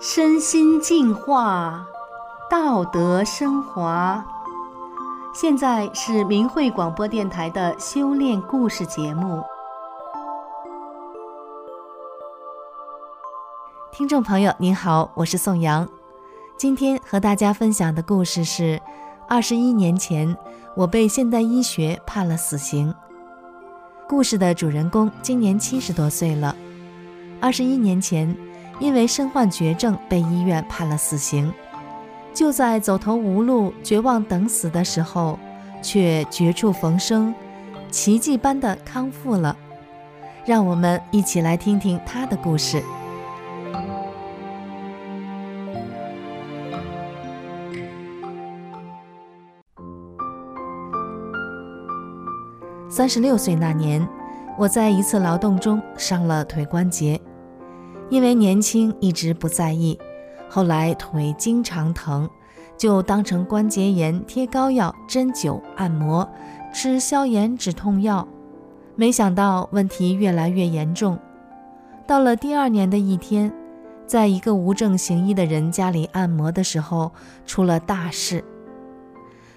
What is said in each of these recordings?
身心净化，道德升华。现在是明慧广播电台的修炼故事节目。听众朋友，您好，我是宋阳。今天和大家分享的故事是：二十一年前，我被现代医学判了死刑。故事的主人公今年七十多岁了。二十一年前，因为身患绝症，被医院判了死刑。就在走投无路、绝望等死的时候，却绝处逢生，奇迹般的康复了。让我们一起来听听他的故事。三十六岁那年，我在一次劳动中伤了腿关节。因为年轻，一直不在意，后来腿经常疼，就当成关节炎贴膏药、针灸、按摩，吃消炎止痛药。没想到问题越来越严重。到了第二年的一天，在一个无证行医的人家里按摩的时候，出了大事。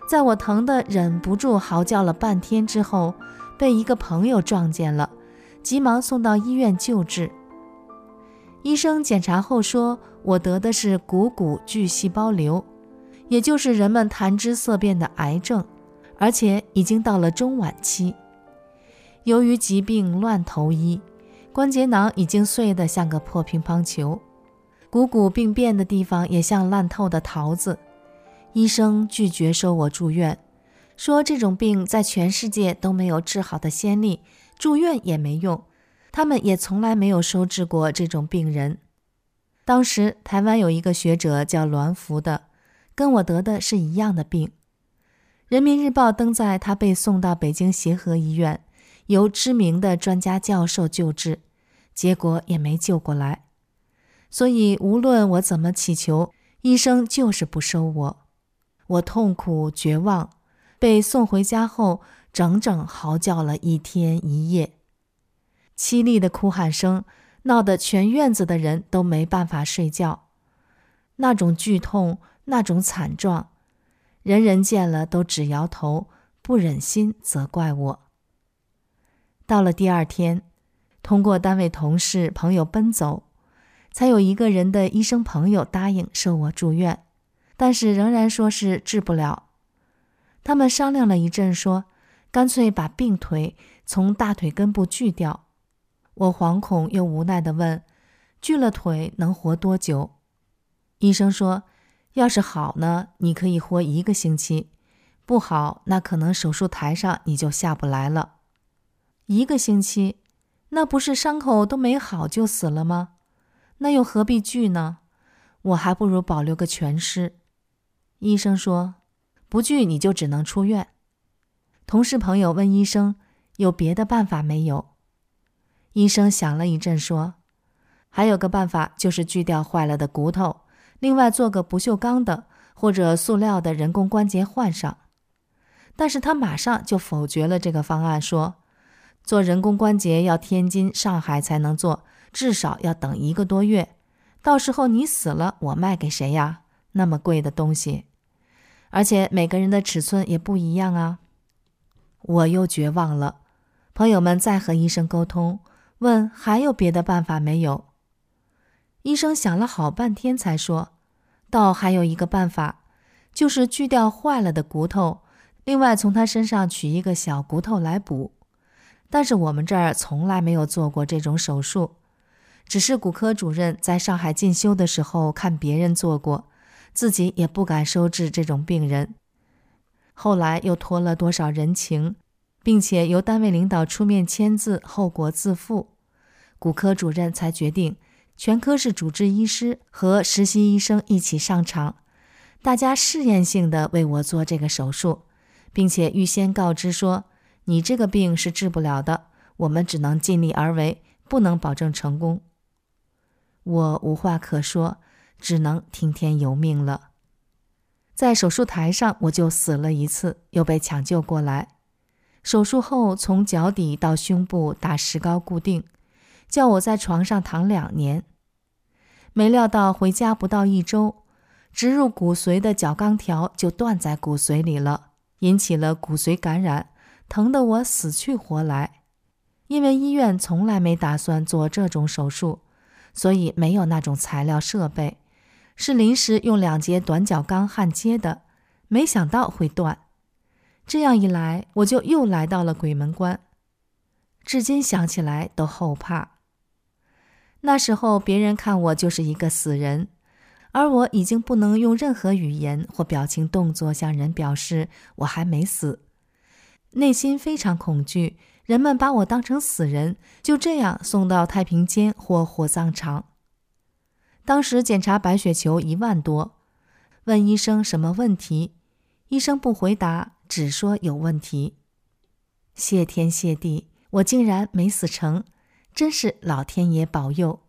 在我疼得忍不住嚎叫了半天之后，被一个朋友撞见了，急忙送到医院救治。医生检查后说，我得的是股骨巨细胞瘤，也就是人们谈之色变的癌症，而且已经到了中晚期。由于疾病乱投医，关节囊已经碎得像个破乒乓球，股骨病变的地方也像烂透的桃子。医生拒绝收我住院，说这种病在全世界都没有治好的先例，住院也没用。他们也从来没有收治过这种病人。当时台湾有一个学者叫栾福的，跟我得的是一样的病。人民日报登载他被送到北京协和医院，由知名的专家教授救治，结果也没救过来。所以无论我怎么祈求，医生就是不收我。我痛苦绝望，被送回家后，整整嚎叫了一天一夜。凄厉的哭喊声闹得全院子的人都没办法睡觉，那种剧痛，那种惨状，人人见了都直摇头，不忍心责怪我。到了第二天，通过单位同事朋友奔走，才有一个人的医生朋友答应收我住院，但是仍然说是治不了。他们商量了一阵，说干脆把病腿从大腿根部锯掉。我惶恐又无奈地问：“锯了腿能活多久？”医生说：“要是好呢，你可以活一个星期；不好，那可能手术台上你就下不来了。”一个星期，那不是伤口都没好就死了吗？那又何必锯呢？我还不如保留个全尸。医生说：“不锯你就只能出院。”同事朋友问医生：“有别的办法没有？”医生想了一阵，说：“还有个办法，就是锯掉坏了的骨头，另外做个不锈钢的或者塑料的人工关节换上。”但是他马上就否决了这个方案，说：“做人工关节要天津、上海才能做，至少要等一个多月。到时候你死了，我卖给谁呀？那么贵的东西，而且每个人的尺寸也不一样啊。”我又绝望了。朋友们再和医生沟通。问还有别的办法没有？医生想了好半天才说：“倒还有一个办法，就是锯掉坏了的骨头，另外从他身上取一个小骨头来补。但是我们这儿从来没有做过这种手术，只是骨科主任在上海进修的时候看别人做过，自己也不敢收治这种病人。后来又托了多少人情。”并且由单位领导出面签字，后果自负。骨科主任才决定，全科室主治医师和实习医生一起上场，大家试验性的为我做这个手术，并且预先告知说：“你这个病是治不了的，我们只能尽力而为，不能保证成功。”我无话可说，只能听天由命了。在手术台上，我就死了一次，又被抢救过来。手术后从脚底到胸部打石膏固定，叫我在床上躺两年。没料到回家不到一周，植入骨髓的角钢条就断在骨髓里了，引起了骨髓感染，疼得我死去活来。因为医院从来没打算做这种手术，所以没有那种材料设备，是临时用两节短角钢焊接的，没想到会断。这样一来，我就又来到了鬼门关，至今想起来都后怕。那时候别人看我就是一个死人，而我已经不能用任何语言或表情动作向人表示我还没死，内心非常恐惧。人们把我当成死人，就这样送到太平间或火葬场。当时检查白血球一万多，问医生什么问题，医生不回答。只说有问题，谢天谢地，我竟然没死成，真是老天爷保佑。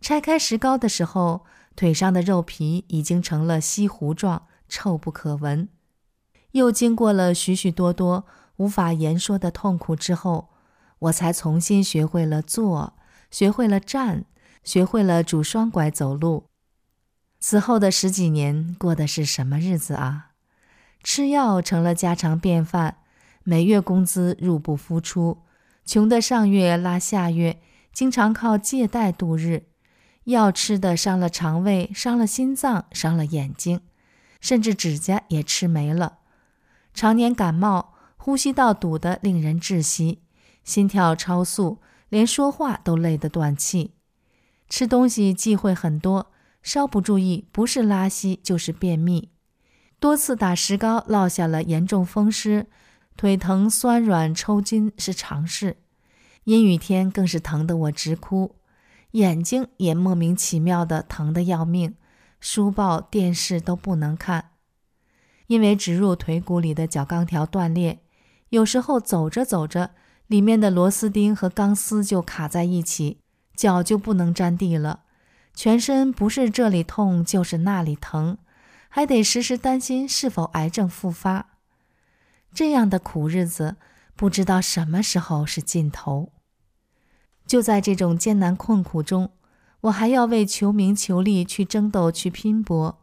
拆开石膏的时候，腿上的肉皮已经成了稀糊状，臭不可闻。又经过了许许多多无法言说的痛苦之后，我才重新学会了坐，学会了站，学会了拄双拐走路。此后的十几年过的是什么日子啊？吃药成了家常便饭，每月工资入不敷出，穷的上月拉下月，经常靠借贷度日。药吃的伤了肠胃，伤了心脏，伤了眼睛，甚至指甲也吃没了。常年感冒，呼吸道堵得令人窒息，心跳超速，连说话都累得断气。吃东西忌讳很多，稍不注意，不是拉稀就是便秘。多次打石膏落下了严重风湿，腿疼酸软抽筋是常事，阴雨天更是疼得我直哭，眼睛也莫名其妙的疼得要命，书报电视都不能看。因为植入腿骨里的角钢条断裂，有时候走着走着，里面的螺丝钉和钢丝就卡在一起，脚就不能沾地了，全身不是这里痛就是那里疼。还得时时担心是否癌症复发，这样的苦日子不知道什么时候是尽头。就在这种艰难困苦中，我还要为求名求利去争斗去拼搏。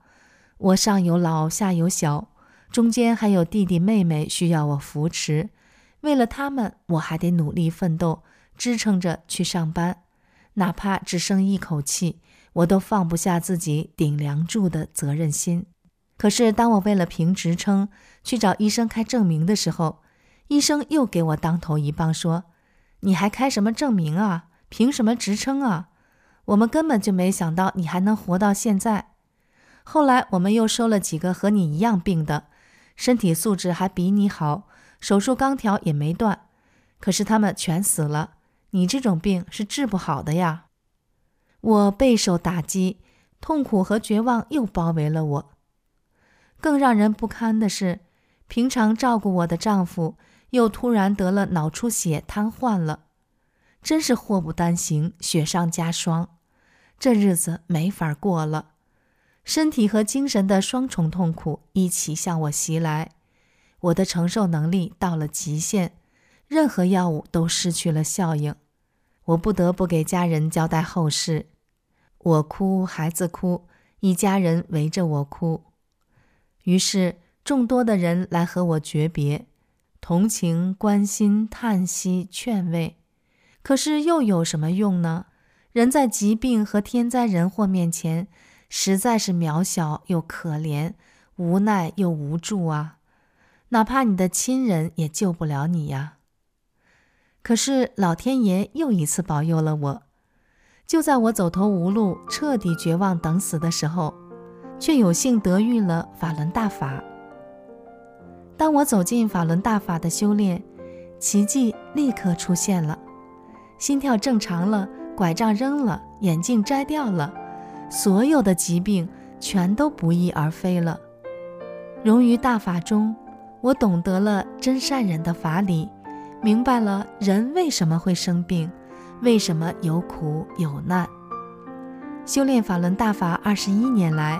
我上有老下有小，中间还有弟弟妹妹需要我扶持，为了他们，我还得努力奋斗，支撑着去上班，哪怕只剩一口气，我都放不下自己顶梁柱的责任心。可是，当我为了评职称去找医生开证明的时候，医生又给我当头一棒，说：“你还开什么证明啊？凭什么职称啊？我们根本就没想到你还能活到现在。后来我们又收了几个和你一样病的，身体素质还比你好，手术钢条也没断，可是他们全死了。你这种病是治不好的呀！”我备受打击，痛苦和绝望又包围了我。更让人不堪的是，平常照顾我的丈夫又突然得了脑出血，瘫痪了，真是祸不单行，雪上加霜。这日子没法过了，身体和精神的双重痛苦一起向我袭来，我的承受能力到了极限，任何药物都失去了效应，我不得不给家人交代后事。我哭，孩子哭，一家人围着我哭。于是，众多的人来和我诀别，同情、关心、叹息、劝慰。可是又有什么用呢？人在疾病和天灾人祸面前，实在是渺小又可怜，无奈又无助啊！哪怕你的亲人也救不了你呀。可是老天爷又一次保佑了我，就在我走投无路、彻底绝望等死的时候。却有幸得遇了法轮大法。当我走进法轮大法的修炼，奇迹立刻出现了，心跳正常了，拐杖扔了，眼镜摘掉了，所有的疾病全都不翼而飞了。融于大法中，我懂得了真善忍的法理，明白了人为什么会生病，为什么有苦有难。修炼法轮大法二十一年来，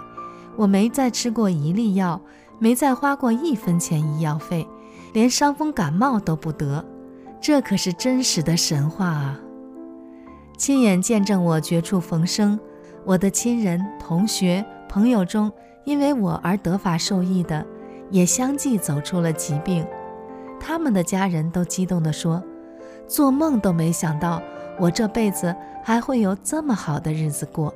我没再吃过一粒药，没再花过一分钱医药费，连伤风感冒都不得，这可是真实的神话啊！亲眼见证我绝处逢生，我的亲人、同学、朋友中，因为我而得法受益的，也相继走出了疾病。他们的家人都激动地说：“做梦都没想到，我这辈子还会有这么好的日子过。”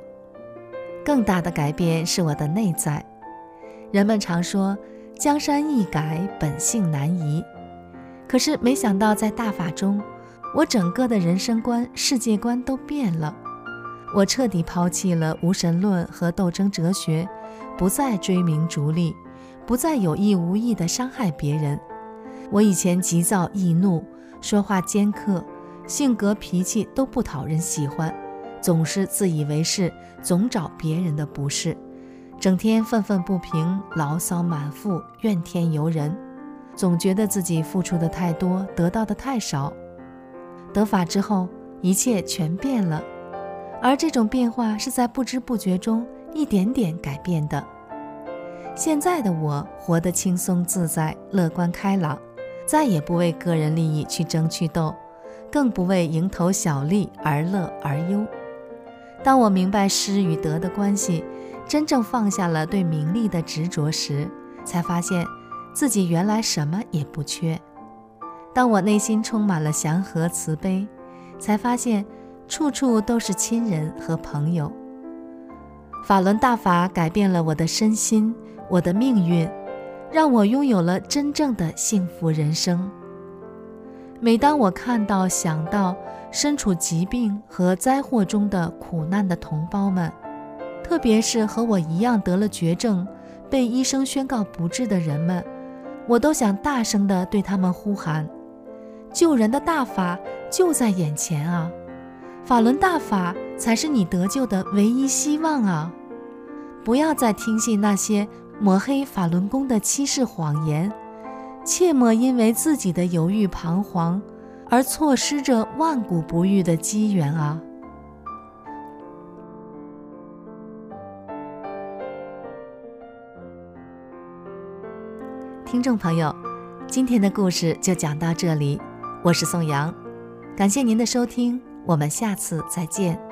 更大的改变是我的内在。人们常说“江山易改，本性难移”，可是没想到在大法中，我整个的人生观、世界观都变了。我彻底抛弃了无神论和斗争哲学，不再追名逐利，不再有意无意地伤害别人。我以前急躁易怒，说话尖刻，性格脾气都不讨人喜欢，总是自以为是，总找别人的不是，整天愤愤不平，牢骚满腹，怨天尤人，总觉得自己付出的太多，得到的太少。得法之后，一切全变了，而这种变化是在不知不觉中一点点改变的。现在的我活得轻松自在，乐观开朗。再也不为个人利益去争去斗，更不为蝇头小利而乐而忧。当我明白失与得的关系，真正放下了对名利的执着时，才发现自己原来什么也不缺。当我内心充满了祥和慈悲，才发现处处都是亲人和朋友。法轮大法改变了我的身心，我的命运。让我拥有了真正的幸福人生。每当我看到、想到身处疾病和灾祸中的苦难的同胞们，特别是和我一样得了绝症、被医生宣告不治的人们，我都想大声地对他们呼喊：救人的大法就在眼前啊！法轮大法才是你得救的唯一希望啊！不要再听信那些。抹黑法轮功的欺世谎言，切莫因为自己的犹豫彷徨而错失这万古不遇的机缘啊！听众朋友，今天的故事就讲到这里，我是宋阳，感谢您的收听，我们下次再见。